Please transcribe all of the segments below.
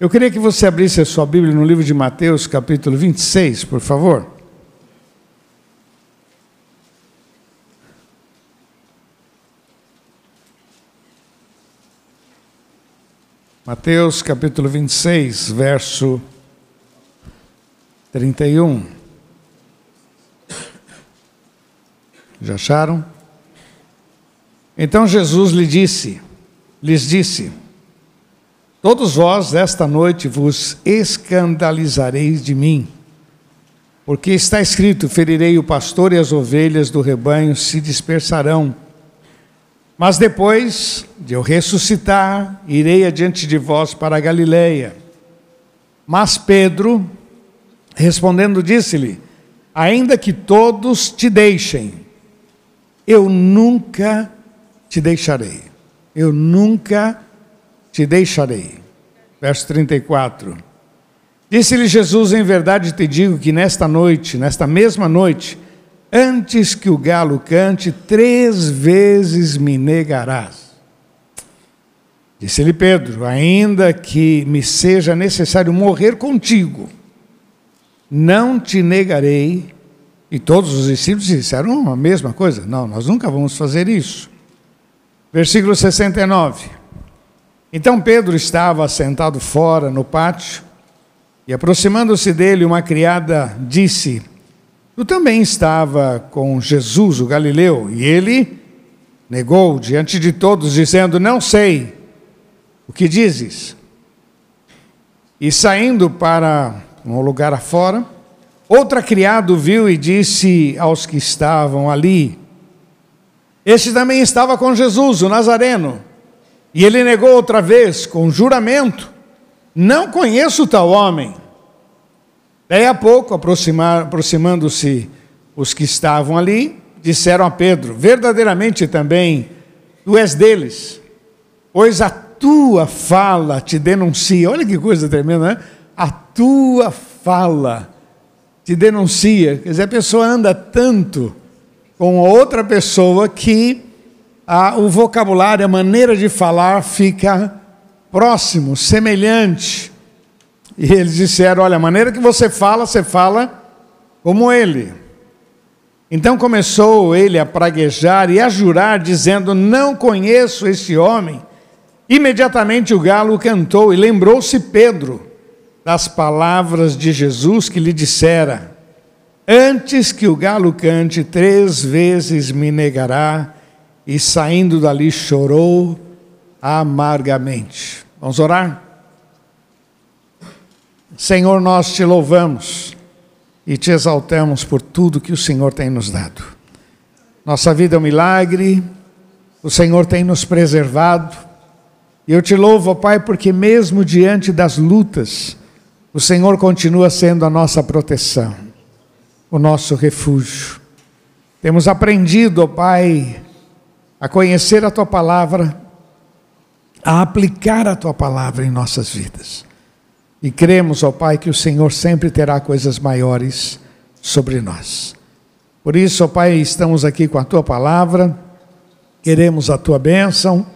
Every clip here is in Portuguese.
Eu queria que você abrisse a sua Bíblia no livro de Mateus, capítulo 26, por favor. Mateus, capítulo 26, verso 31. Já acharam? Então Jesus lhe disse, lhes disse: Todos vós esta noite vos escandalizareis de mim, porque está escrito: ferirei o pastor e as ovelhas do rebanho se dispersarão. Mas depois de eu ressuscitar, irei adiante de vós para a Galileia. Mas Pedro, respondendo, disse-lhe: Ainda que todos te deixem, eu nunca te deixarei. Eu nunca te deixarei. Verso 34. Disse-lhe Jesus: Em verdade te digo que nesta noite, nesta mesma noite, antes que o galo cante, três vezes me negarás. Disse-lhe Pedro: Ainda que me seja necessário morrer contigo, não te negarei. E todos os discípulos disseram a mesma coisa: Não, nós nunca vamos fazer isso. Versículo 69. Então Pedro estava sentado fora no pátio e, aproximando-se dele, uma criada disse: Tu também estava com Jesus, o Galileu? E ele negou diante de todos, dizendo: Não sei. O que dizes? E saindo para um lugar afora, outra criada viu e disse aos que estavam ali: Este também estava com Jesus, o Nazareno. E ele negou outra vez, com juramento: Não conheço tal homem. Daí a pouco, aproximando-se os que estavam ali, disseram a Pedro: Verdadeiramente também tu és deles, pois a tua fala te denuncia. Olha que coisa tremenda, né? A tua fala te denuncia. Quer dizer, a pessoa anda tanto com outra pessoa que a, o vocabulário, a maneira de falar fica próximo, semelhante. E eles disseram: olha, a maneira que você fala, você fala como ele. Então começou ele a praguejar e a jurar, dizendo: Não conheço esse homem. Imediatamente o galo cantou e lembrou-se Pedro das palavras de Jesus que lhe dissera: Antes que o galo cante, três vezes me negará e saindo dali chorou amargamente. Vamos orar? Senhor, nós te louvamos e te exaltamos por tudo que o Senhor tem nos dado. Nossa vida é um milagre, o Senhor tem nos preservado. E eu te louvo, Pai, porque mesmo diante das lutas, o Senhor continua sendo a nossa proteção, o nosso refúgio. Temos aprendido, Pai, a conhecer a tua palavra, a aplicar a tua palavra em nossas vidas. E cremos, ó Pai, que o Senhor sempre terá coisas maiores sobre nós. Por isso, ó Pai, estamos aqui com a tua palavra, queremos a tua bênção.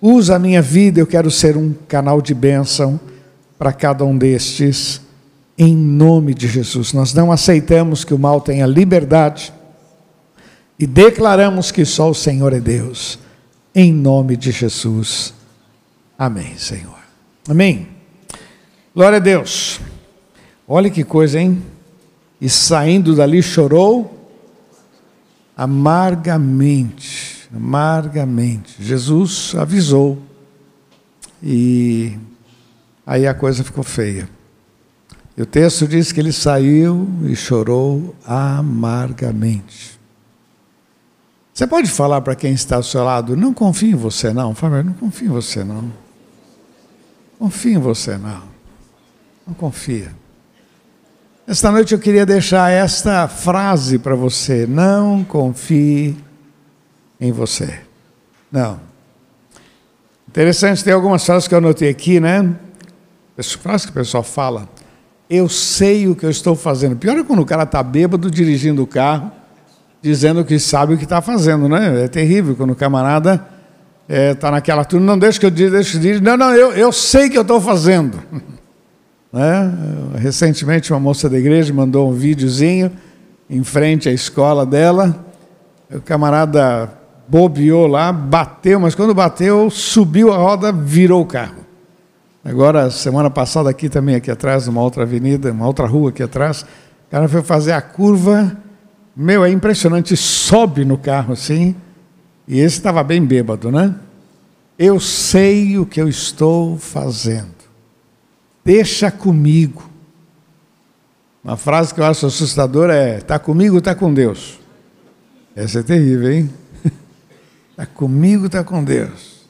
Usa a minha vida, eu quero ser um canal de bênção para cada um destes, em nome de Jesus. Nós não aceitamos que o mal tenha liberdade e declaramos que só o Senhor é Deus, em nome de Jesus. Amém, Senhor. Amém. Glória a Deus. Olha que coisa, hein? E saindo dali chorou amargamente, amargamente. Jesus avisou. E aí a coisa ficou feia. E o texto diz que ele saiu e chorou amargamente. Você pode falar para quem está ao seu lado, não confie em você não, favor, não confie em você não. Confie em você não. Não confia. Esta noite eu queria deixar esta frase para você: não confie em você. Não. Interessante, tem algumas frases que eu anotei aqui, né? Frases que o pessoal fala. Eu sei o que eu estou fazendo. Pior é quando o cara está bêbado dirigindo o carro dizendo que sabe o que está fazendo, né? É terrível quando o camarada está é, tá naquela turma, não deixa que eu diga, deixa eu dizer, não, não, eu, eu sei que eu estou fazendo. Né? Recentemente, uma moça da igreja mandou um videozinho em frente à escola dela. O camarada bobeou lá, bateu, mas quando bateu, subiu a roda, virou o carro. Agora, semana passada, aqui também, aqui atrás, numa outra avenida, uma outra rua aqui atrás, o cara foi fazer a curva. Meu, é impressionante, sobe no carro assim, e esse estava bem bêbado, né? Eu sei o que eu estou fazendo. Deixa comigo. Uma frase que eu acho assustadora é: está comigo, está com Deus. Essa é terrível, hein? Está comigo, está com Deus.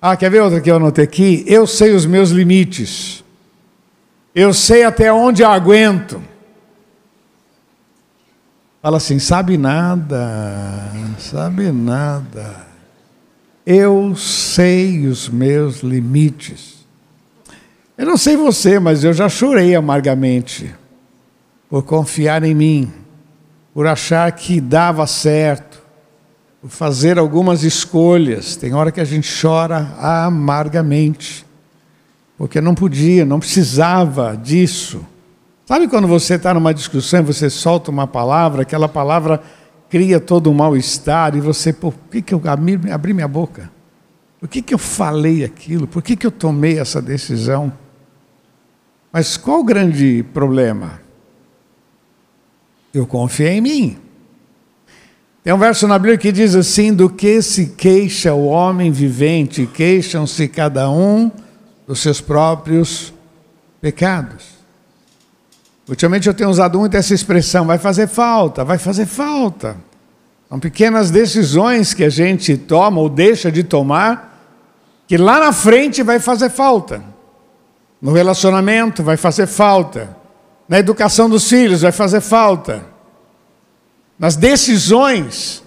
Ah, quer ver outra que eu anotei aqui? Eu sei os meus limites. Eu sei até onde eu aguento. Fala assim, sabe nada, sabe nada. Eu sei os meus limites. Eu não sei você, mas eu já chorei amargamente por confiar em mim, por achar que dava certo, por fazer algumas escolhas. Tem hora que a gente chora amargamente, porque não podia, não precisava disso. Sabe quando você está numa discussão e você solta uma palavra, aquela palavra cria todo um mal-estar e você, por que, que eu abri minha boca? Por que, que eu falei aquilo? Por que, que eu tomei essa decisão? Mas qual o grande problema? Eu confiei em mim. Tem um verso na Bíblia que diz assim: Do que se queixa o homem vivente, queixam-se cada um dos seus próprios pecados. Ultimamente eu tenho usado muito essa expressão: vai fazer falta, vai fazer falta. São pequenas decisões que a gente toma ou deixa de tomar, que lá na frente vai fazer falta. No relacionamento vai fazer falta. Na educação dos filhos vai fazer falta nas decisões,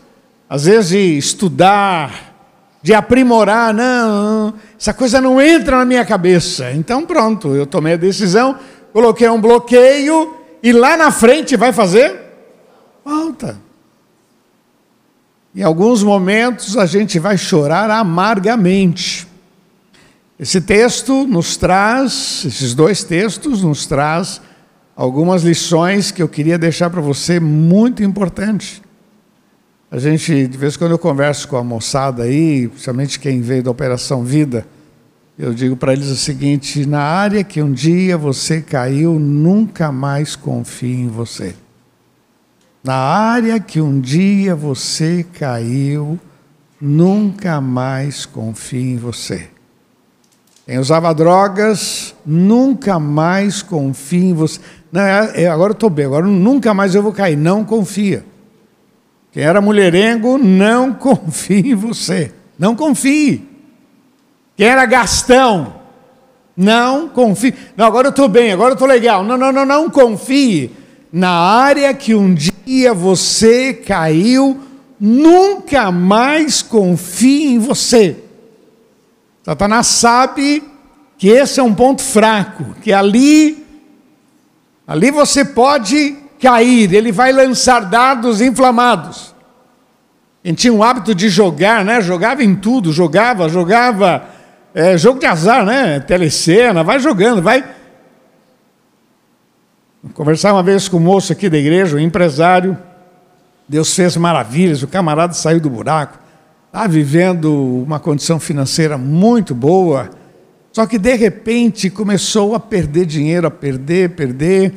às vezes de estudar, de aprimorar, não, essa coisa não entra na minha cabeça. Então pronto, eu tomei a decisão, coloquei um bloqueio e lá na frente vai fazer falta. Em alguns momentos a gente vai chorar amargamente. Esse texto nos traz, esses dois textos nos traz algumas lições que eu queria deixar para você muito importantes. A gente, de vez em quando eu converso com a moçada aí, principalmente quem veio da Operação Vida, eu digo para eles o seguinte: na área que um dia você caiu, nunca mais confie em você. Na área que um dia você caiu, nunca mais confie em você. Quem usava drogas, nunca mais confie em você. Não, é, é, agora eu estou bem, agora nunca mais eu vou cair. Não confia. Quem era mulherengo, não confie em você. Não confie. Quem era gastão, não confie. Não, agora eu estou bem, agora eu estou legal. Não, não, não, não confie. Na área que um dia você caiu, nunca mais confie em você. Satanás sabe que esse é um ponto fraco, que ali Ali você pode cair, ele vai lançar dados inflamados. Gente tinha um hábito de jogar, né? Jogava em tudo, jogava, jogava. É, jogo de azar, né? Telecena, vai jogando, vai. Conversar uma vez com um moço aqui da igreja, um empresário. Deus fez maravilhas, o camarada saiu do buraco, está vivendo uma condição financeira muito boa só que de repente começou a perder dinheiro, a perder, perder.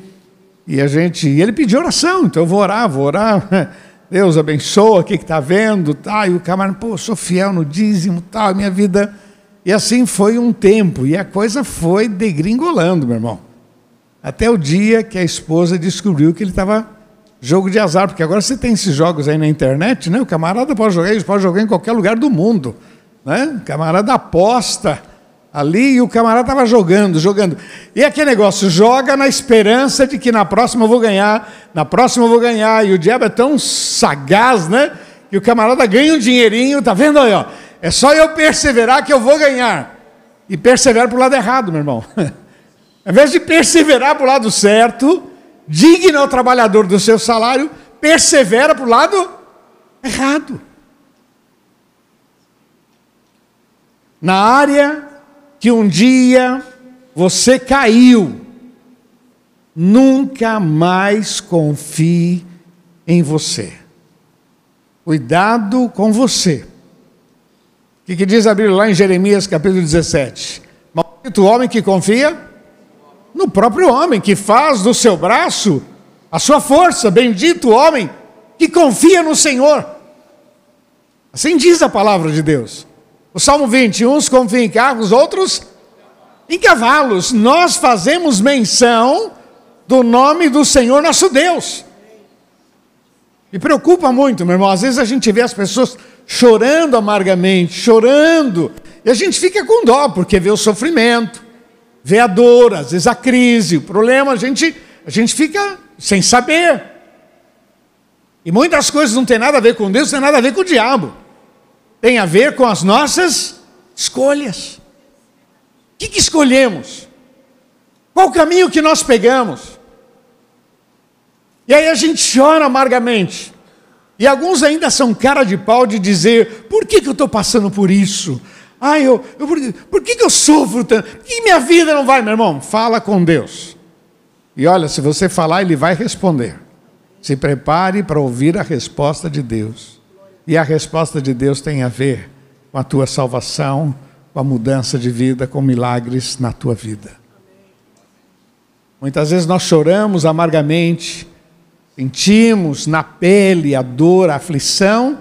E a gente, e ele pediu oração, então eu vou orar, vou orar. Deus abençoa, o que está vendo, tá? E o camarada, pô, sou fiel no dízimo, tal, minha vida. E assim foi um tempo, e a coisa foi degringolando, meu irmão. Até o dia que a esposa descobriu que ele estava jogo de azar, porque agora você tem esses jogos aí na internet, né? O camarada pode jogar, ele pode jogar em qualquer lugar do mundo, né? O camarada aposta ali e o camarada estava jogando, jogando. E aquele negócio, joga na esperança de que na próxima eu vou ganhar, na próxima eu vou ganhar. E o diabo é tão sagaz, né? Que o camarada ganha um dinheirinho, tá vendo aí, ó? É só eu perseverar que eu vou ganhar. E persevera para o lado errado, meu irmão. Ao invés de perseverar para o lado certo, digna o trabalhador do seu salário, persevera para o lado errado. Na área que um dia você caiu, nunca mais confie em você. Cuidado com você. Que, que diz a Bíblia lá em Jeremias capítulo 17? Maldito o homem que confia no próprio homem, que faz do seu braço a sua força. Bendito homem que confia no Senhor. Assim diz a palavra de Deus. O Salmo 20, uns confiam em carros, outros em cavalos. Nós fazemos menção do nome do Senhor nosso Deus. Me preocupa muito, meu irmão. Às vezes a gente vê as pessoas chorando amargamente, chorando, e a gente fica com dó, porque vê o sofrimento, vê a dor, às vezes a crise, o problema, a gente, a gente fica sem saber. E muitas coisas não tem nada a ver com Deus, não tem nada a ver com o diabo. Tem a ver com as nossas escolhas. O que, que escolhemos? Qual o caminho que nós pegamos? E aí a gente chora amargamente. E alguns ainda são cara de pau de dizer: por que, que eu estou passando por isso? Ai, eu, eu, por, por que, que eu sofro tanto? Por que minha vida não vai, meu irmão? Fala com Deus. E olha, se você falar, Ele vai responder. Se prepare para ouvir a resposta de Deus. E a resposta de Deus tem a ver com a tua salvação, com a mudança de vida, com milagres na tua vida. Muitas vezes nós choramos amargamente sentimos na pele a dor, a aflição,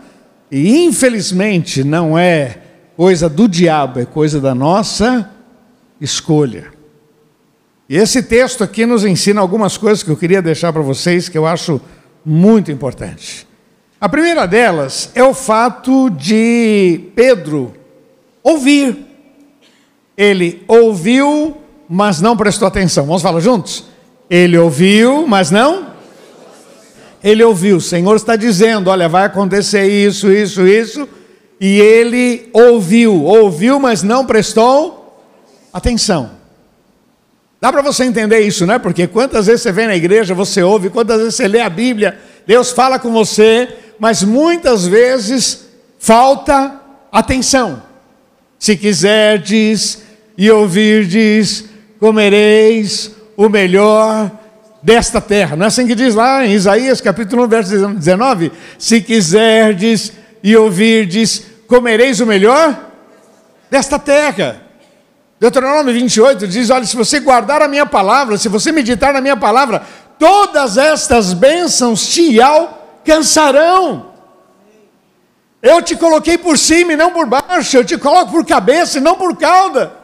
e infelizmente não é coisa do diabo, é coisa da nossa escolha. E esse texto aqui nos ensina algumas coisas que eu queria deixar para vocês que eu acho muito importante. A primeira delas é o fato de Pedro ouvir. Ele ouviu, mas não prestou atenção. Vamos falar juntos? Ele ouviu, mas não ele ouviu, o Senhor está dizendo: olha, vai acontecer isso, isso, isso, e ele ouviu, ouviu, mas não prestou atenção. Dá para você entender isso, né? Porque quantas vezes você vem na igreja, você ouve, quantas vezes você lê a Bíblia, Deus fala com você, mas muitas vezes falta atenção. Se quiserdes e ouvirdes, comereis o melhor desta terra. Não é assim que diz lá em Isaías capítulo 1, verso 19? Se quiserdes e ouvirdes, comereis o melhor desta terra. Deuteronômio 28 diz: Olha, se você guardar a minha palavra, se você meditar na minha palavra, todas estas bênçãos te alcançarão. Eu te coloquei por cima e não por baixo, eu te coloco por cabeça e não por cauda.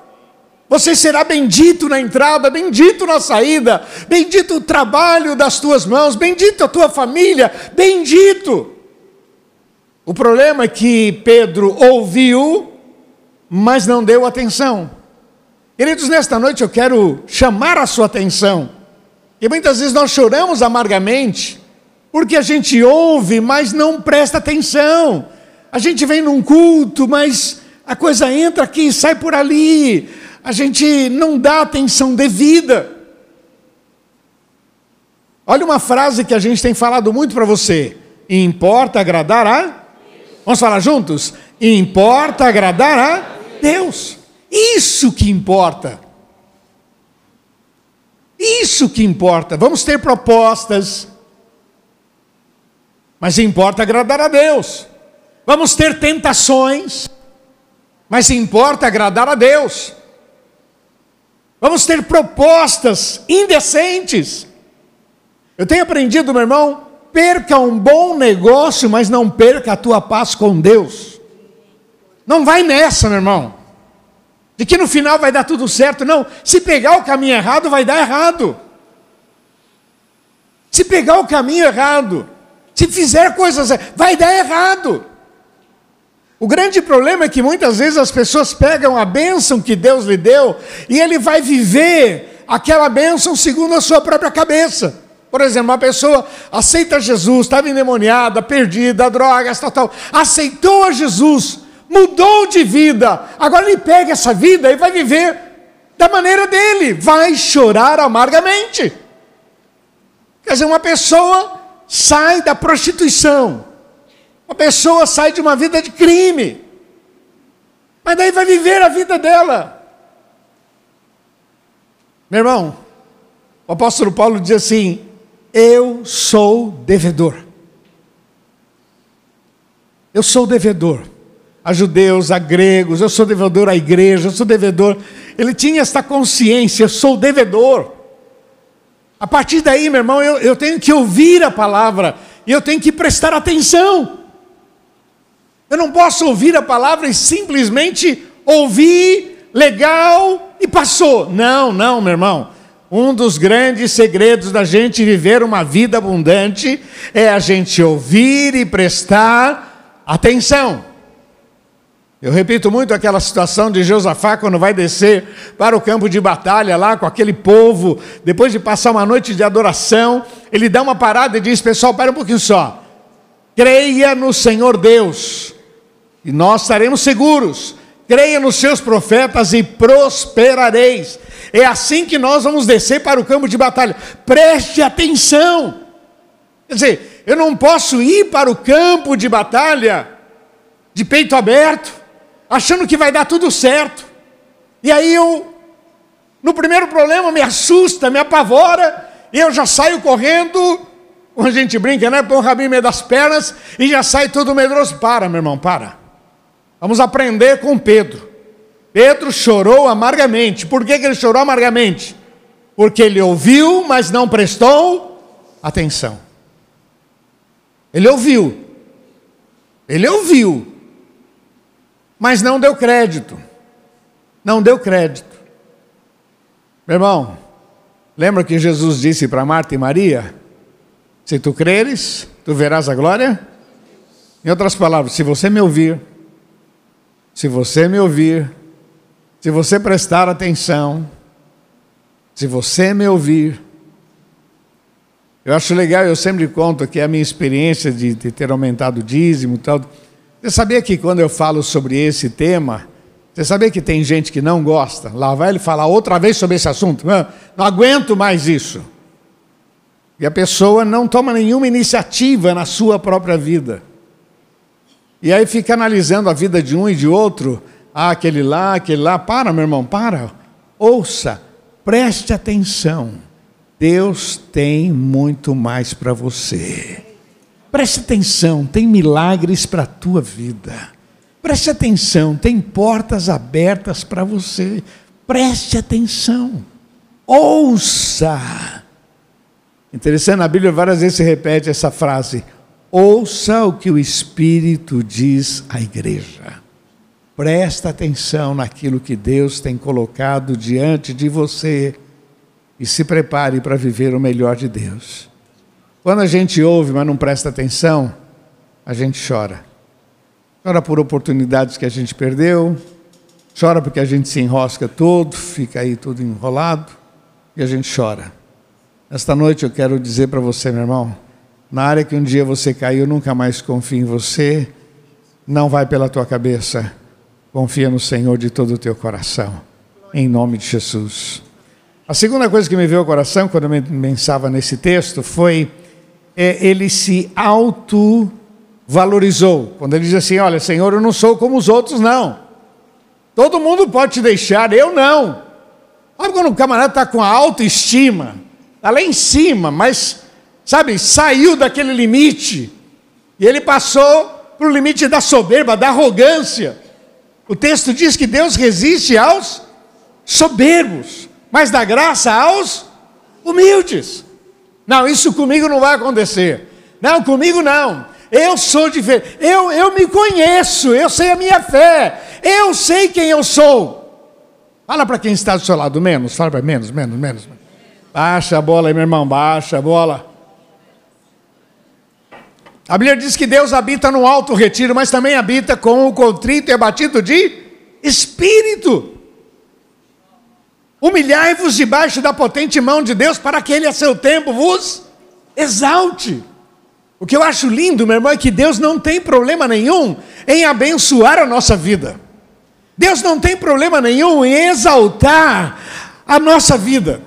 Você será bendito na entrada, bendito na saída, bendito o trabalho das tuas mãos, bendito a tua família, bendito. O problema é que Pedro ouviu, mas não deu atenção. Queridos, nesta noite eu quero chamar a sua atenção. E muitas vezes nós choramos amargamente, porque a gente ouve, mas não presta atenção. A gente vem num culto, mas a coisa entra aqui e sai por ali a gente não dá atenção devida. Olha uma frase que a gente tem falado muito para você. Importa agradar a? Vamos falar juntos? Importa agradar a Deus. Isso que importa. Isso que importa. Vamos ter propostas. Mas importa agradar a Deus. Vamos ter tentações. Mas importa agradar a Deus. Vamos ter propostas indecentes. Eu tenho aprendido, meu irmão, perca um bom negócio, mas não perca a tua paz com Deus. Não vai nessa, meu irmão. De que no final vai dar tudo certo. Não, se pegar o caminho errado, vai dar errado. Se pegar o caminho errado, se fizer coisas, vai dar errado. O grande problema é que muitas vezes as pessoas pegam a bênção que Deus lhe deu e ele vai viver aquela bênção segundo a sua própria cabeça. Por exemplo, uma pessoa aceita Jesus, estava endemoniada, perdida, drogas, tal, tal, aceitou a Jesus, mudou de vida, agora ele pega essa vida e vai viver da maneira dele, vai chorar amargamente. Quer dizer, uma pessoa sai da prostituição, uma pessoa sai de uma vida de crime, mas daí vai viver a vida dela. Meu irmão, O apóstolo Paulo diz assim: Eu sou devedor. Eu sou devedor a judeus, a gregos, eu sou devedor à igreja, eu sou devedor. Ele tinha esta consciência, eu sou devedor. A partir daí, meu irmão, eu, eu tenho que ouvir a palavra e eu tenho que prestar atenção. Eu não posso ouvir a palavra e simplesmente ouvir, legal e passou. Não, não, meu irmão. Um dos grandes segredos da gente viver uma vida abundante é a gente ouvir e prestar atenção. Eu repito muito aquela situação de Josafá quando vai descer para o campo de batalha lá com aquele povo, depois de passar uma noite de adoração, ele dá uma parada e diz: Pessoal, para um pouquinho só. Creia no Senhor Deus, e nós estaremos seguros. Creia nos seus profetas e prosperareis. É assim que nós vamos descer para o campo de batalha. Preste atenção. Quer dizer, eu não posso ir para o campo de batalha de peito aberto achando que vai dar tudo certo. E aí eu, no primeiro problema, me assusta, me apavora, e eu já saio correndo, como a gente brinca, né? Põe o rabinho meio das pernas e já sai tudo medroso. Para, meu irmão, para. Vamos aprender com Pedro. Pedro chorou amargamente. Por que, que ele chorou amargamente? Porque ele ouviu, mas não prestou atenção. Ele ouviu. Ele ouviu, mas não deu crédito. Não deu crédito. Meu irmão, lembra que Jesus disse para Marta e Maria: Se tu creres, tu verás a glória? Em outras palavras, se você me ouvir, se você me ouvir, se você prestar atenção, se você me ouvir, eu acho legal, eu sempre conto que a minha experiência de, de ter aumentado o dízimo e tal, você sabia que quando eu falo sobre esse tema, você sabia que tem gente que não gosta? Lá vai ele falar outra vez sobre esse assunto. Não, não aguento mais isso. E a pessoa não toma nenhuma iniciativa na sua própria vida. E aí fica analisando a vida de um e de outro. Ah, aquele lá, aquele lá. Para, meu irmão, para. Ouça, preste atenção. Deus tem muito mais para você. Preste atenção, tem milagres para a tua vida. Preste atenção, tem portas abertas para você. Preste atenção. Ouça. Interessante, na Bíblia várias vezes se repete essa frase: ouça o que o Espírito diz à igreja. Presta atenção naquilo que Deus tem colocado diante de você e se prepare para viver o melhor de Deus. Quando a gente ouve, mas não presta atenção, a gente chora. Chora por oportunidades que a gente perdeu, chora porque a gente se enrosca todo, fica aí tudo enrolado, e a gente chora. Esta noite eu quero dizer para você, meu irmão, na área que um dia você caiu, nunca mais confie em você, não vai pela tua cabeça, confia no Senhor de todo o teu coração, em nome de Jesus. A segunda coisa que me veio ao coração quando eu pensava nesse texto foi é, ele se auto-valorizou. Quando ele diz assim: Olha, Senhor, eu não sou como os outros, não. Todo mundo pode te deixar, eu não. Sabe quando o camarada está com a autoestima, está lá em cima, mas, sabe, saiu daquele limite, e ele passou para o limite da soberba, da arrogância. O texto diz que Deus resiste aos soberbos, mas dá graça aos humildes. Não, isso comigo não vai acontecer. Não, comigo não. Eu sou diferente. Eu, eu me conheço, eu sei a minha fé, eu sei quem eu sou. Fala para quem está do seu lado, menos, fala para menos, menos, menos. Baixa a bola aí, meu irmão, baixa a bola. A Bíblia diz que Deus habita no alto retiro, mas também habita com o contrito e abatido de espírito. Humilhai-vos debaixo da potente mão de Deus, para que Ele a seu tempo vos exalte. O que eu acho lindo, meu irmão, é que Deus não tem problema nenhum em abençoar a nossa vida. Deus não tem problema nenhum em exaltar a nossa vida.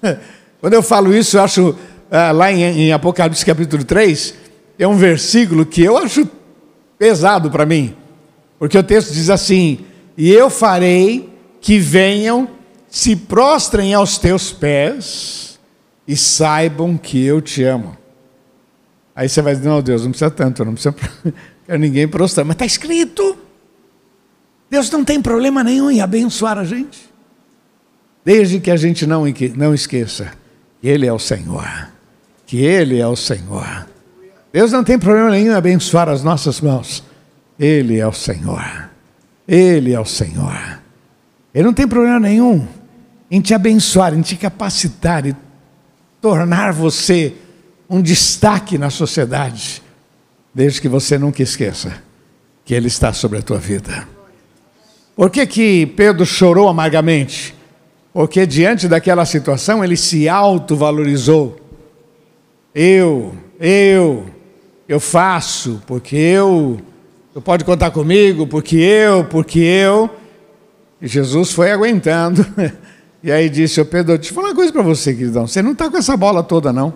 Quando eu falo isso, eu acho, ah, lá em, em Apocalipse capítulo 3, é um versículo que eu acho pesado para mim, porque o texto diz assim: E eu farei que venham se prostrem aos teus pés e saibam que eu te amo. Aí você vai dizer, não, Deus, não precisa tanto, não precisa quero ninguém prostrar. Mas está escrito. Deus não tem problema nenhum em abençoar a gente. Desde que a gente não, não esqueça que Ele é o Senhor. Que Ele é o Senhor. Deus não tem problema nenhum em abençoar as nossas mãos. Ele é o Senhor. Ele é o Senhor. Ele não tem problema nenhum em te abençoar, em te capacitar e tornar você um destaque na sociedade, desde que você nunca esqueça que Ele está sobre a tua vida. Por que, que Pedro chorou amargamente? Porque diante daquela situação ele se autovalorizou. Eu, eu, eu faço, porque eu, tu pode contar comigo, porque eu, porque eu. E Jesus foi aguentando. E aí disse, ô Pedro, deixa eu falar uma coisa para você, queridão. Você não está com essa bola toda, não.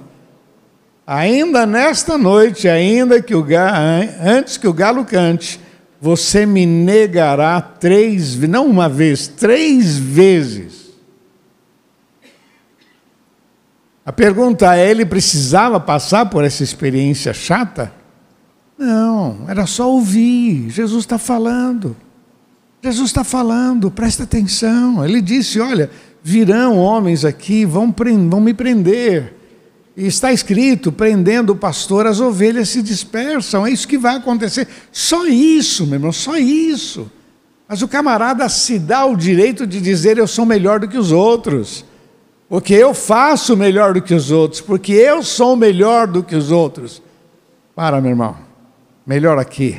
Ainda nesta noite, ainda que o galo, antes que o galo cante, você me negará três, não uma vez, três vezes. A pergunta é: ele precisava passar por essa experiência chata? Não, era só ouvir. Jesus está falando. Jesus está falando, presta atenção. Ele disse: Olha, virão homens aqui, vão, vão me prender. E está escrito: prendendo o pastor, as ovelhas se dispersam. É isso que vai acontecer. Só isso, meu irmão, só isso. Mas o camarada se dá o direito de dizer: eu sou melhor do que os outros. Porque eu faço melhor do que os outros. Porque eu sou melhor do que os outros. Para, meu irmão. Melhor aqui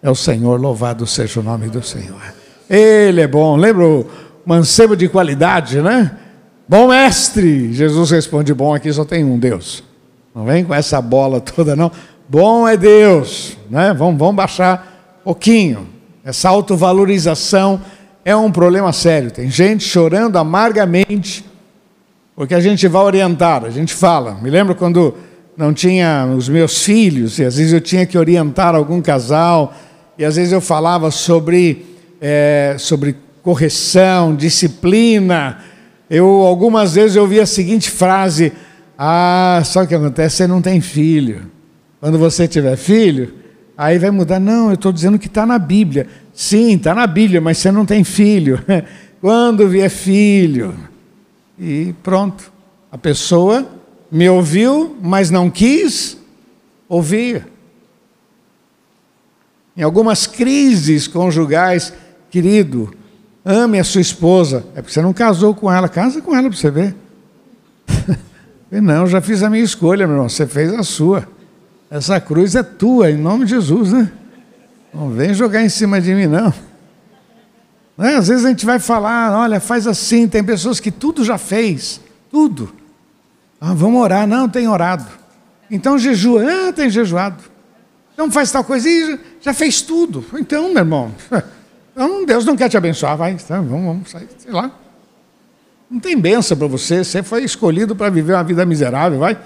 é o Senhor. Louvado seja o nome do Senhor. Ele é bom. Lembra o mancebo de qualidade, né? Bom mestre, Jesus responde: Bom, aqui só tem um Deus. Não vem com essa bola toda, não. Bom é Deus, né? Vamos, vamos baixar um pouquinho. Essa autovalorização é um problema sério. Tem gente chorando amargamente porque a gente vai orientar, a gente fala. Me lembro quando não tinha os meus filhos e às vezes eu tinha que orientar algum casal e às vezes eu falava sobre é, sobre correção, disciplina eu algumas vezes eu ouvi a seguinte frase: Ah, só que acontece, você não tem filho. Quando você tiver filho, aí vai mudar. Não, eu estou dizendo que está na Bíblia. Sim, está na Bíblia, mas você não tem filho. Quando vier filho. E pronto. A pessoa me ouviu, mas não quis ouvir. Em algumas crises conjugais, querido, Ame a sua esposa. É porque você não casou com ela. Casa com ela para você ver. não, já fiz a minha escolha, meu irmão. Você fez a sua. Essa cruz é tua, em nome de Jesus, né? Não vem jogar em cima de mim, não. É, às vezes a gente vai falar, olha, faz assim. Tem pessoas que tudo já fez. Tudo. Ah, vamos orar. Não, tem orado. Então jejua. Ah, tem jejuado. Então faz tal coisa. E já fez tudo. Então, meu irmão. Então, Deus não quer te abençoar, vai, tá, vamos, vamos sair, sei lá. Não tem benção para você, você foi escolhido para viver uma vida miserável, vai.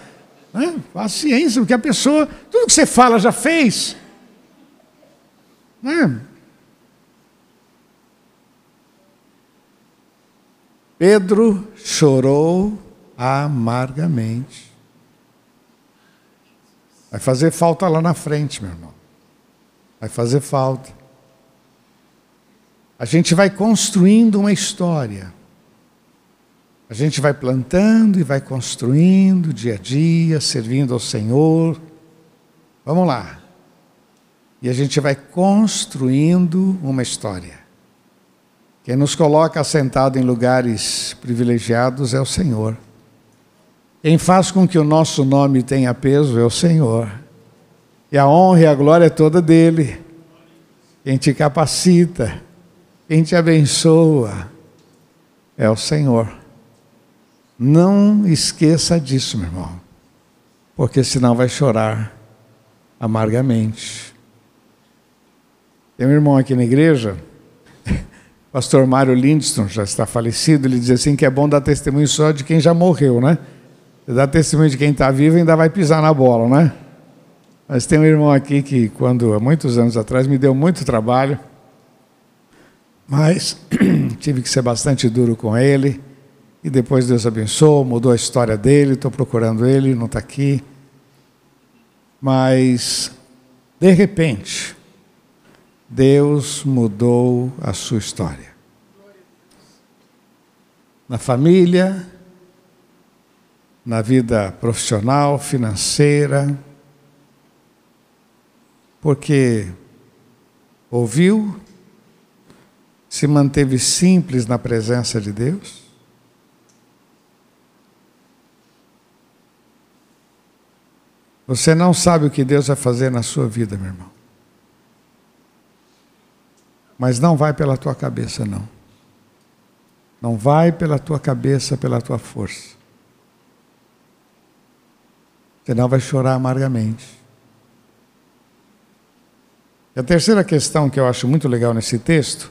É, paciência, porque a pessoa, tudo que você fala já fez. É. Pedro chorou amargamente. Vai fazer falta lá na frente, meu irmão. Vai fazer falta. A gente vai construindo uma história. A gente vai plantando e vai construindo dia a dia, servindo ao Senhor. Vamos lá. E a gente vai construindo uma história. Quem nos coloca assentado em lugares privilegiados é o Senhor. Quem faz com que o nosso nome tenha peso é o Senhor. E a honra e a glória é toda dele. Quem te capacita, quem te abençoa é o Senhor. Não esqueça disso, meu irmão, porque senão vai chorar amargamente. Tem um irmão aqui na igreja, pastor Mário Lindstrom, já está falecido, ele diz assim que é bom dar testemunho só de quem já morreu, né? Dá testemunho de quem está vivo ainda vai pisar na bola, né? Mas tem um irmão aqui que, quando, há muitos anos atrás, me deu muito trabalho, mas tive que ser bastante duro com ele e depois Deus abençoou, mudou a história dele, estou procurando ele, não está aqui. Mas, de repente, Deus mudou a sua história. Na família, na vida profissional, financeira, porque ouviu, se manteve simples na presença de Deus Você não sabe o que Deus vai fazer na sua vida, meu irmão. Mas não vai pela tua cabeça, não. Não vai pela tua cabeça, pela tua força. Senão vai chorar amargamente. E a terceira questão que eu acho muito legal nesse texto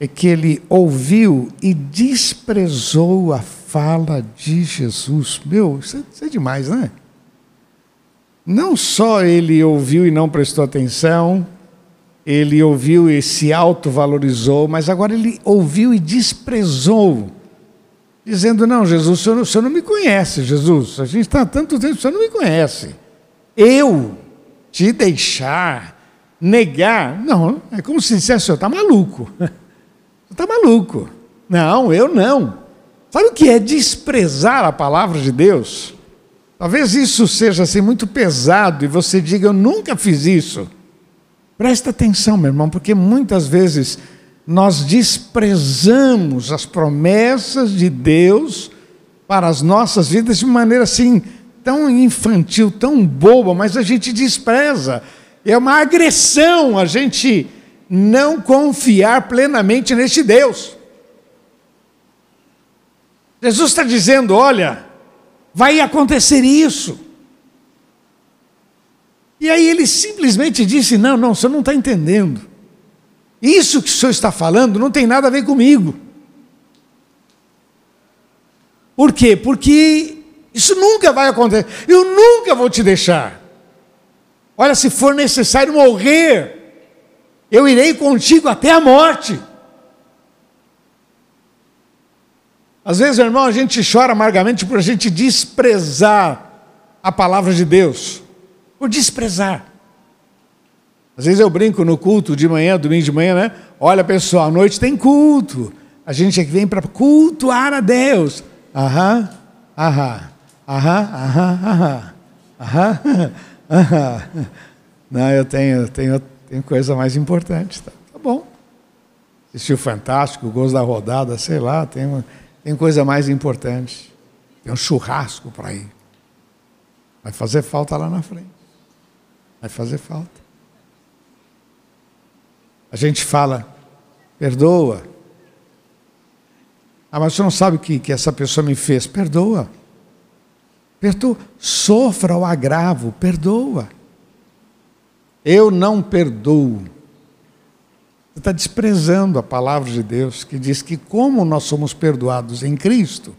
é que ele ouviu e desprezou a fala de Jesus. Meu, isso é, é demais, não é? Não só ele ouviu e não prestou atenção, ele ouviu e se autovalorizou, mas agora ele ouviu e desprezou, dizendo: Não, Jesus, o senhor, o senhor não me conhece, Jesus, a gente está há tanto tempo, o senhor não me conhece. Eu te deixar, negar, não, é como se dissesse: O senhor está maluco, senhor está maluco. Não, eu não. Sabe o que é desprezar a palavra de Deus? Talvez isso seja assim muito pesado e você diga: Eu nunca fiz isso. Presta atenção, meu irmão, porque muitas vezes nós desprezamos as promessas de Deus para as nossas vidas de maneira assim tão infantil, tão boba, mas a gente despreza. É uma agressão a gente não confiar plenamente neste Deus. Jesus está dizendo: olha, vai acontecer isso. E aí ele simplesmente disse: Não, não, o senhor não está entendendo. Isso que o senhor está falando não tem nada a ver comigo. Por quê? Porque isso nunca vai acontecer. Eu nunca vou te deixar. Olha, se for necessário morrer, eu irei contigo até a morte. Às vezes, irmão, a gente chora amargamente por a gente desprezar a palavra de Deus. Por desprezar. Às vezes eu brinco no culto de manhã, domingo de manhã, né? Olha, pessoal, à noite tem culto. A gente é que vem para cultuar a Deus. Aham, aham, aham, aham, aham, aham, aham. Não, eu tenho, tenho, tenho coisa mais importante. Tá, tá bom. Assistiu Fantástico, Gols da Rodada, sei lá, tem uma tem coisa mais importante. Tem um churrasco para ir. Vai fazer falta lá na frente. Vai fazer falta. A gente fala, perdoa. Ah, mas você não sabe o que, que essa pessoa me fez. Perdoa. Perdoa. Sofra o agravo, perdoa. Eu não perdoo você está desprezando a palavra de Deus que diz que, como nós somos perdoados em Cristo,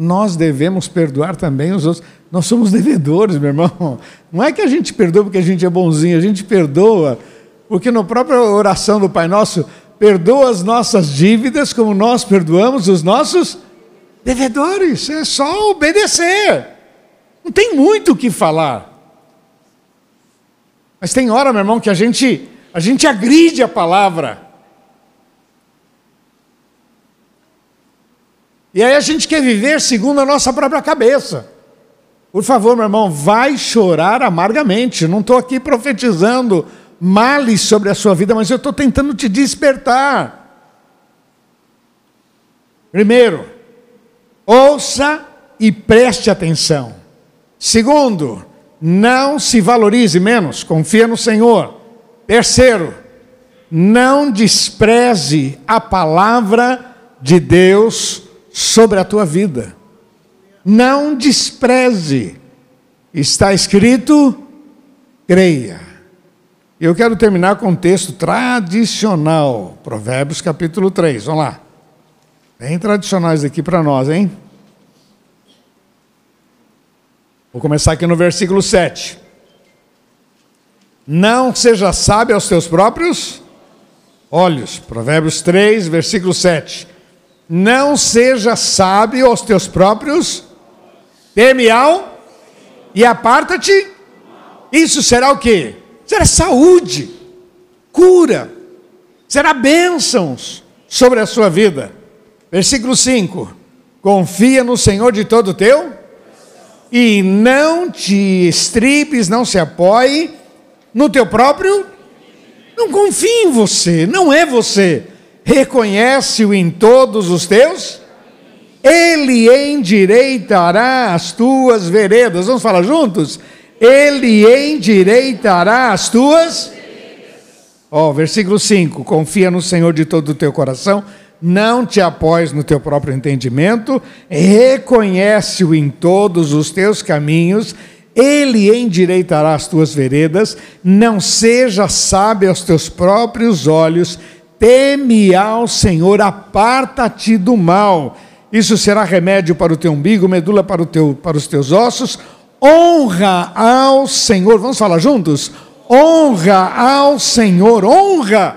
nós devemos perdoar também os outros. Nós somos devedores, meu irmão. Não é que a gente perdoa porque a gente é bonzinho, a gente perdoa porque na própria oração do Pai Nosso, perdoa as nossas dívidas como nós perdoamos os nossos devedores. É só obedecer. Não tem muito o que falar. Mas tem hora, meu irmão, que a gente a gente agride a palavra. E aí a gente quer viver segundo a nossa própria cabeça. Por favor, meu irmão, vai chorar amargamente. Não estou aqui profetizando males sobre a sua vida, mas eu estou tentando te despertar. Primeiro, ouça e preste atenção. Segundo, não se valorize menos, confia no Senhor. Terceiro, não despreze a palavra de Deus sobre a tua vida. Não despreze. Está escrito, creia. Eu quero terminar com um texto tradicional, Provérbios capítulo 3. Vamos lá. Bem tradicionais aqui para nós, hein? Vou começar aqui no versículo 7. Não seja sábio aos teus próprios olhos. Provérbios 3, versículo 7. Não seja sábio aos teus próprios, teme ao e aparta-te. Isso será o quê? Será saúde, cura, será bênçãos sobre a sua vida. Versículo 5: Confia no Senhor de todo o teu e não te estribes, não se apoie no teu próprio. Não confie em você, não é você. Reconhece-o em todos os teus. Ele endireitará as tuas veredas. Vamos falar juntos? Ele endireitará as tuas. Ó, oh, versículo 5: Confia no Senhor de todo o teu coração não te apoies no teu próprio entendimento, reconhece-o em todos os teus caminhos, ele endireitará as tuas veredas, não seja sábio aos teus próprios olhos, teme ao Senhor, aparta-te do mal. Isso será remédio para o teu umbigo, medula para, o teu, para os teus ossos. Honra ao Senhor, vamos falar juntos? Honra ao Senhor, honra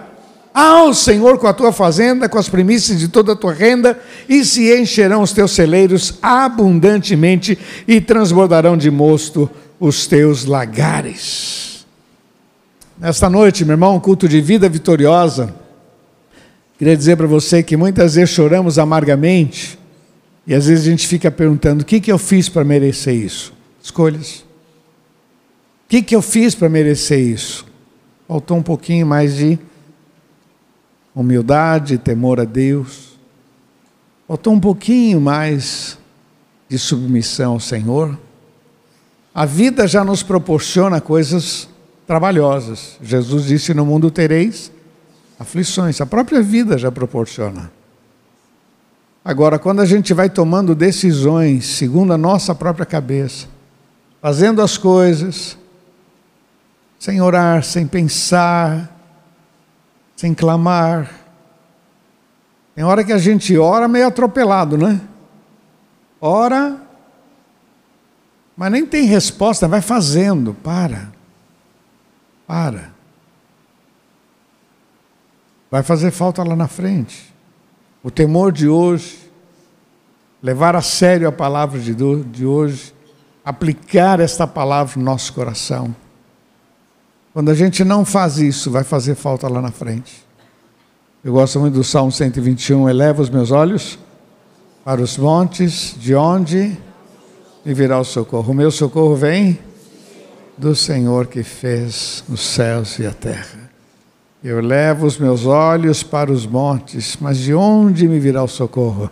ao Senhor com a tua fazenda, com as primícias de toda a tua renda, e se encherão os teus celeiros abundantemente, e transbordarão de mosto os teus lagares. Nesta noite, meu irmão, culto de vida vitoriosa, queria dizer para você que muitas vezes choramos amargamente, e às vezes a gente fica perguntando: o que, que eu fiz para merecer isso? Escolhas. O que, que eu fiz para merecer isso? Faltou um pouquinho mais de humildade, temor a Deus. Faltou um pouquinho mais de submissão ao Senhor. A vida já nos proporciona coisas trabalhosas. Jesus disse: No mundo tereis aflições. A própria vida já proporciona. Agora, quando a gente vai tomando decisões segundo a nossa própria cabeça, fazendo as coisas, sem orar, sem pensar, sem clamar. Tem hora que a gente ora meio atropelado, né? Ora, mas nem tem resposta, vai fazendo. Para. Para. Vai fazer falta lá na frente. O temor de hoje, levar a sério a palavra de, de hoje, aplicar esta palavra no nosso coração. Quando a gente não faz isso, vai fazer falta lá na frente. Eu gosto muito do Salmo 121, eleva os meus olhos para os montes, de onde me virá o socorro. O meu socorro vem do Senhor que fez os céus e a terra. Eu levo os meus olhos para os montes, mas de onde me virá o socorro?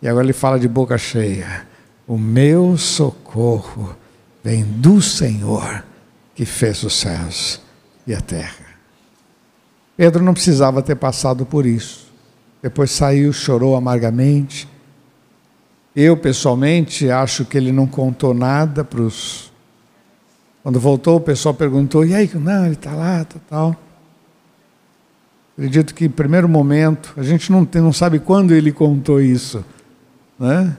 E agora ele fala de boca cheia: O meu socorro vem do Senhor que fez os céus e a terra. Pedro não precisava ter passado por isso. Depois saiu, chorou amargamente. Eu, pessoalmente, acho que ele não contou nada para os. Quando voltou, o pessoal perguntou: e aí? Não, ele está lá, tá, tal. Acredito que, em primeiro momento, a gente não, tem, não sabe quando ele contou isso. Né?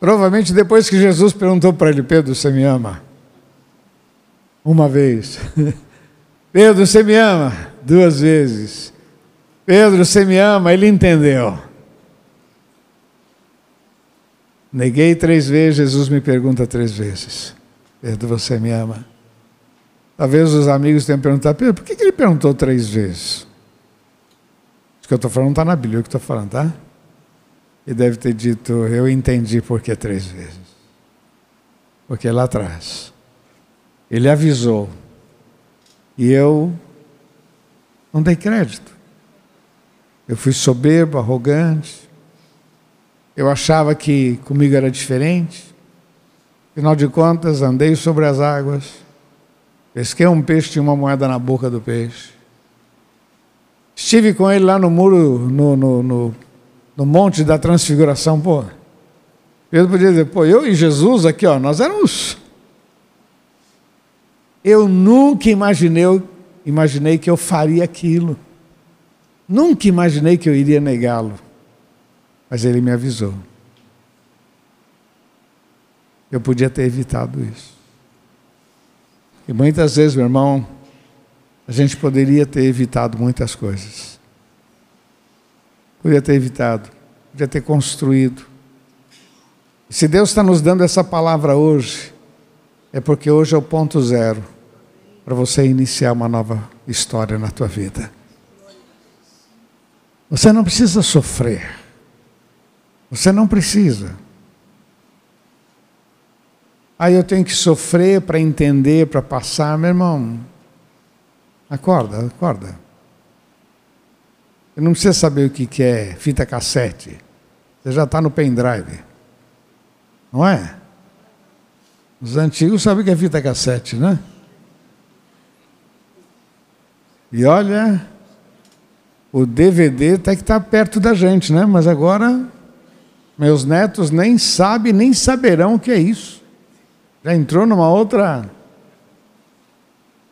Provavelmente depois que Jesus perguntou para ele: Pedro, você me ama? uma vez. Pedro, você me ama? Duas vezes. Pedro, você me ama? Ele entendeu. Neguei três vezes, Jesus me pergunta três vezes: Pedro, você me ama? Talvez os amigos tenham perguntado: Pedro, por que ele perguntou três vezes? O que eu estou falando está na Bíblia, é o que estou falando, tá? E deve ter dito: Eu entendi por que três vezes. Porque lá atrás ele avisou. E eu não dei crédito. Eu fui soberbo, arrogante. Eu achava que comigo era diferente. Afinal de contas, andei sobre as águas. Pesquei um peixe, tinha uma moeda na boca do peixe. Estive com ele lá no muro, no, no, no, no monte da transfiguração. Pô, Pedro podia dizer, pô, eu e Jesus aqui, ó, nós éramos eu nunca imaginei, imaginei que eu faria aquilo. Nunca imaginei que eu iria negá-lo. Mas ele me avisou. Eu podia ter evitado isso. E muitas vezes, meu irmão, a gente poderia ter evitado muitas coisas. Podia ter evitado, podia ter construído. Se Deus está nos dando essa palavra hoje, é porque hoje é o ponto zero para você iniciar uma nova história na tua vida. Você não precisa sofrer. Você não precisa. Aí eu tenho que sofrer para entender, para passar, meu irmão. Acorda, acorda. Você não precisa saber o que é fita cassete. Você já está no pendrive. Não é? Os antigos sabem o que é fita cassete, né? E olha, o DVD tem que estar tá perto da gente, né? Mas agora meus netos nem sabem, nem saberão o que é isso. Já entrou numa outra.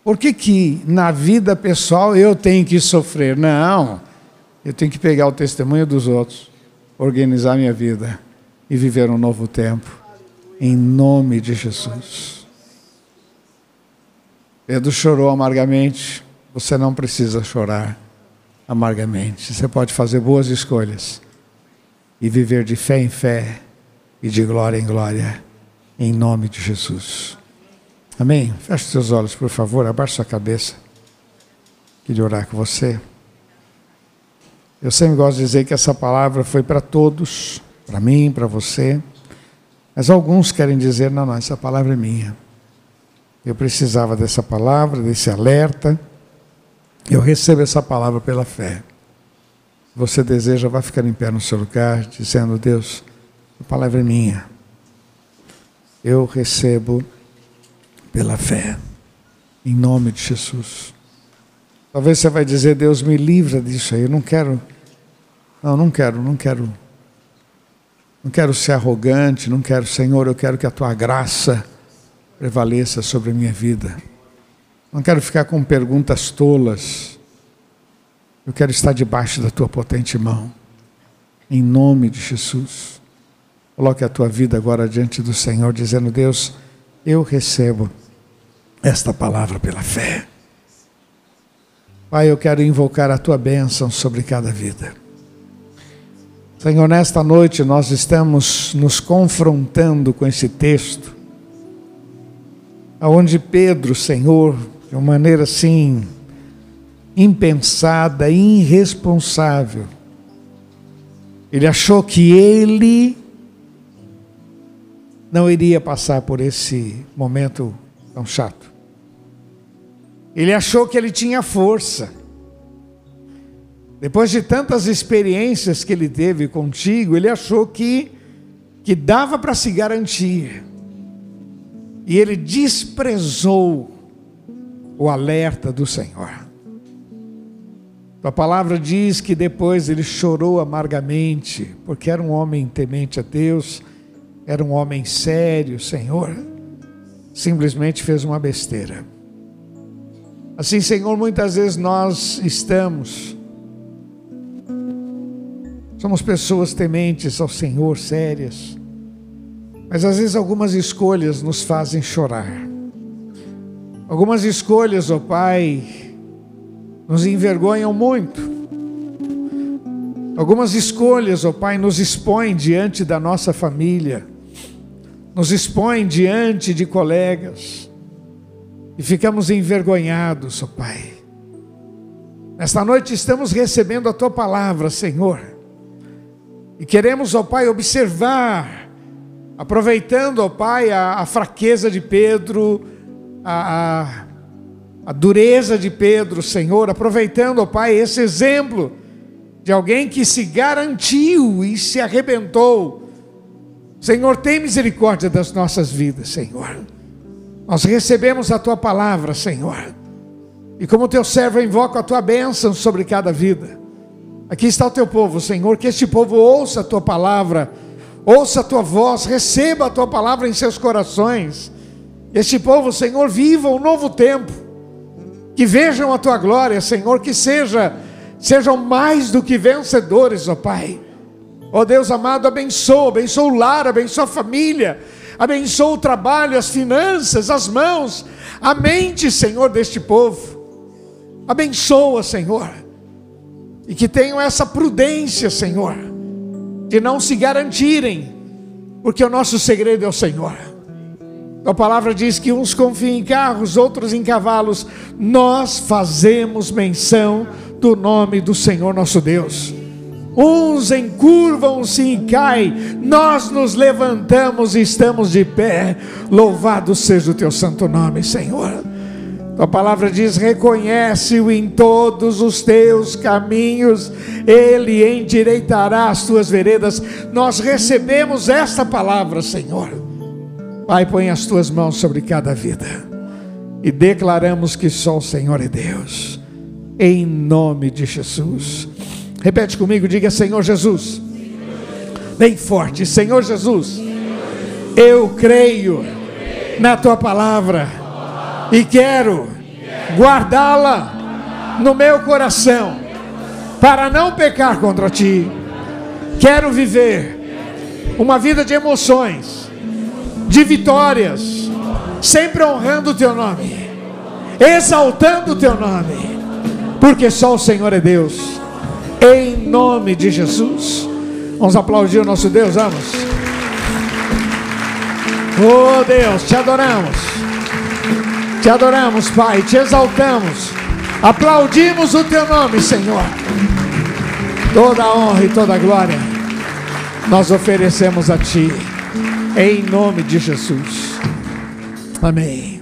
Por que, que na vida pessoal eu tenho que sofrer? Não. Eu tenho que pegar o testemunho dos outros, organizar minha vida e viver um novo tempo. Em nome de Jesus. Pedro chorou amargamente. Você não precisa chorar amargamente. Você pode fazer boas escolhas e viver de fé em fé e de glória em glória, em nome de Jesus. Amém? Feche seus olhos, por favor, abaixe sua cabeça. Queria orar com você. Eu sempre gosto de dizer que essa palavra foi para todos, para mim, para você. Mas alguns querem dizer: não, não, essa palavra é minha. Eu precisava dessa palavra, desse alerta. Eu recebo essa palavra pela fé você deseja, vá ficar em pé no seu lugar, dizendo: Deus, a palavra é minha. Eu recebo pela fé, em nome de Jesus. Talvez você vai dizer: Deus, me livra disso aí. Eu não quero, não, não quero, não quero. Não quero ser arrogante, não quero, Senhor, eu quero que a tua graça prevaleça sobre a minha vida. Não quero ficar com perguntas tolas. Eu quero estar debaixo da tua potente mão. Em nome de Jesus. Coloque a tua vida agora diante do Senhor, dizendo: Deus, eu recebo esta palavra pela fé. Pai, eu quero invocar a tua bênção sobre cada vida. Senhor, nesta noite nós estamos nos confrontando com esse texto, aonde Pedro, Senhor, de uma maneira assim impensada, irresponsável. Ele achou que ele não iria passar por esse momento tão chato. Ele achou que ele tinha força. Depois de tantas experiências que ele teve contigo, ele achou que, que dava para se garantir. E ele desprezou o alerta do Senhor. A palavra diz que depois ele chorou amargamente, porque era um homem temente a Deus, era um homem sério, Senhor, simplesmente fez uma besteira. Assim, Senhor, muitas vezes nós estamos, somos pessoas tementes ao Senhor, sérias, mas às vezes algumas escolhas nos fazem chorar. Algumas escolhas, ó oh Pai, nos envergonham muito. Algumas escolhas, ó oh Pai, nos expõem diante da nossa família, nos expõem diante de colegas, e ficamos envergonhados, ó oh Pai. Nesta noite estamos recebendo a Tua palavra, Senhor, e queremos, ó Pai, observar, aproveitando, ó Pai, a, a fraqueza de Pedro, a, a a dureza de Pedro, Senhor, aproveitando, ó Pai, esse exemplo de alguém que se garantiu e se arrebentou. Senhor, tem misericórdia das nossas vidas, Senhor. Nós recebemos a tua palavra, Senhor. E como teu servo, invoco a tua bênção sobre cada vida. Aqui está o teu povo, Senhor, que este povo ouça a tua palavra, ouça a tua voz, receba a tua palavra em seus corações. Este povo, Senhor, viva um novo tempo que vejam a tua glória, Senhor, que seja, sejam mais do que vencedores, ó Pai. Ó Deus amado, abençoa, abençoa o lar, abençoa a família, abençoa o trabalho, as finanças, as mãos, a mente, Senhor, deste povo. Abençoa, Senhor. e que tenham essa prudência, Senhor, de não se garantirem, porque o nosso segredo é o Senhor. A palavra diz que uns confiam em carros, outros em cavalos. Nós fazemos menção do nome do Senhor nosso Deus. Uns encurvam-se e caem, nós nos levantamos e estamos de pé. Louvado seja o teu santo nome, Senhor. A palavra diz: reconhece-o em todos os teus caminhos, ele endireitará as tuas veredas. Nós recebemos esta palavra, Senhor. Pai, põe as tuas mãos sobre cada vida e declaramos que só o Senhor é Deus, em nome de Jesus. Repete comigo, diga: Senhor Jesus, bem forte, Senhor Jesus, eu creio na tua palavra e quero guardá-la no meu coração para não pecar contra ti. Quero viver uma vida de emoções, de vitórias, sempre honrando o teu nome, exaltando o teu nome, porque só o Senhor é Deus. Em nome de Jesus. Vamos aplaudir o nosso Deus, vamos. Oh Deus, te adoramos. Te adoramos, Pai, te exaltamos, aplaudimos o teu nome, Senhor. Toda a honra e toda a glória nós oferecemos a Ti, em nome de Jesus. Amém.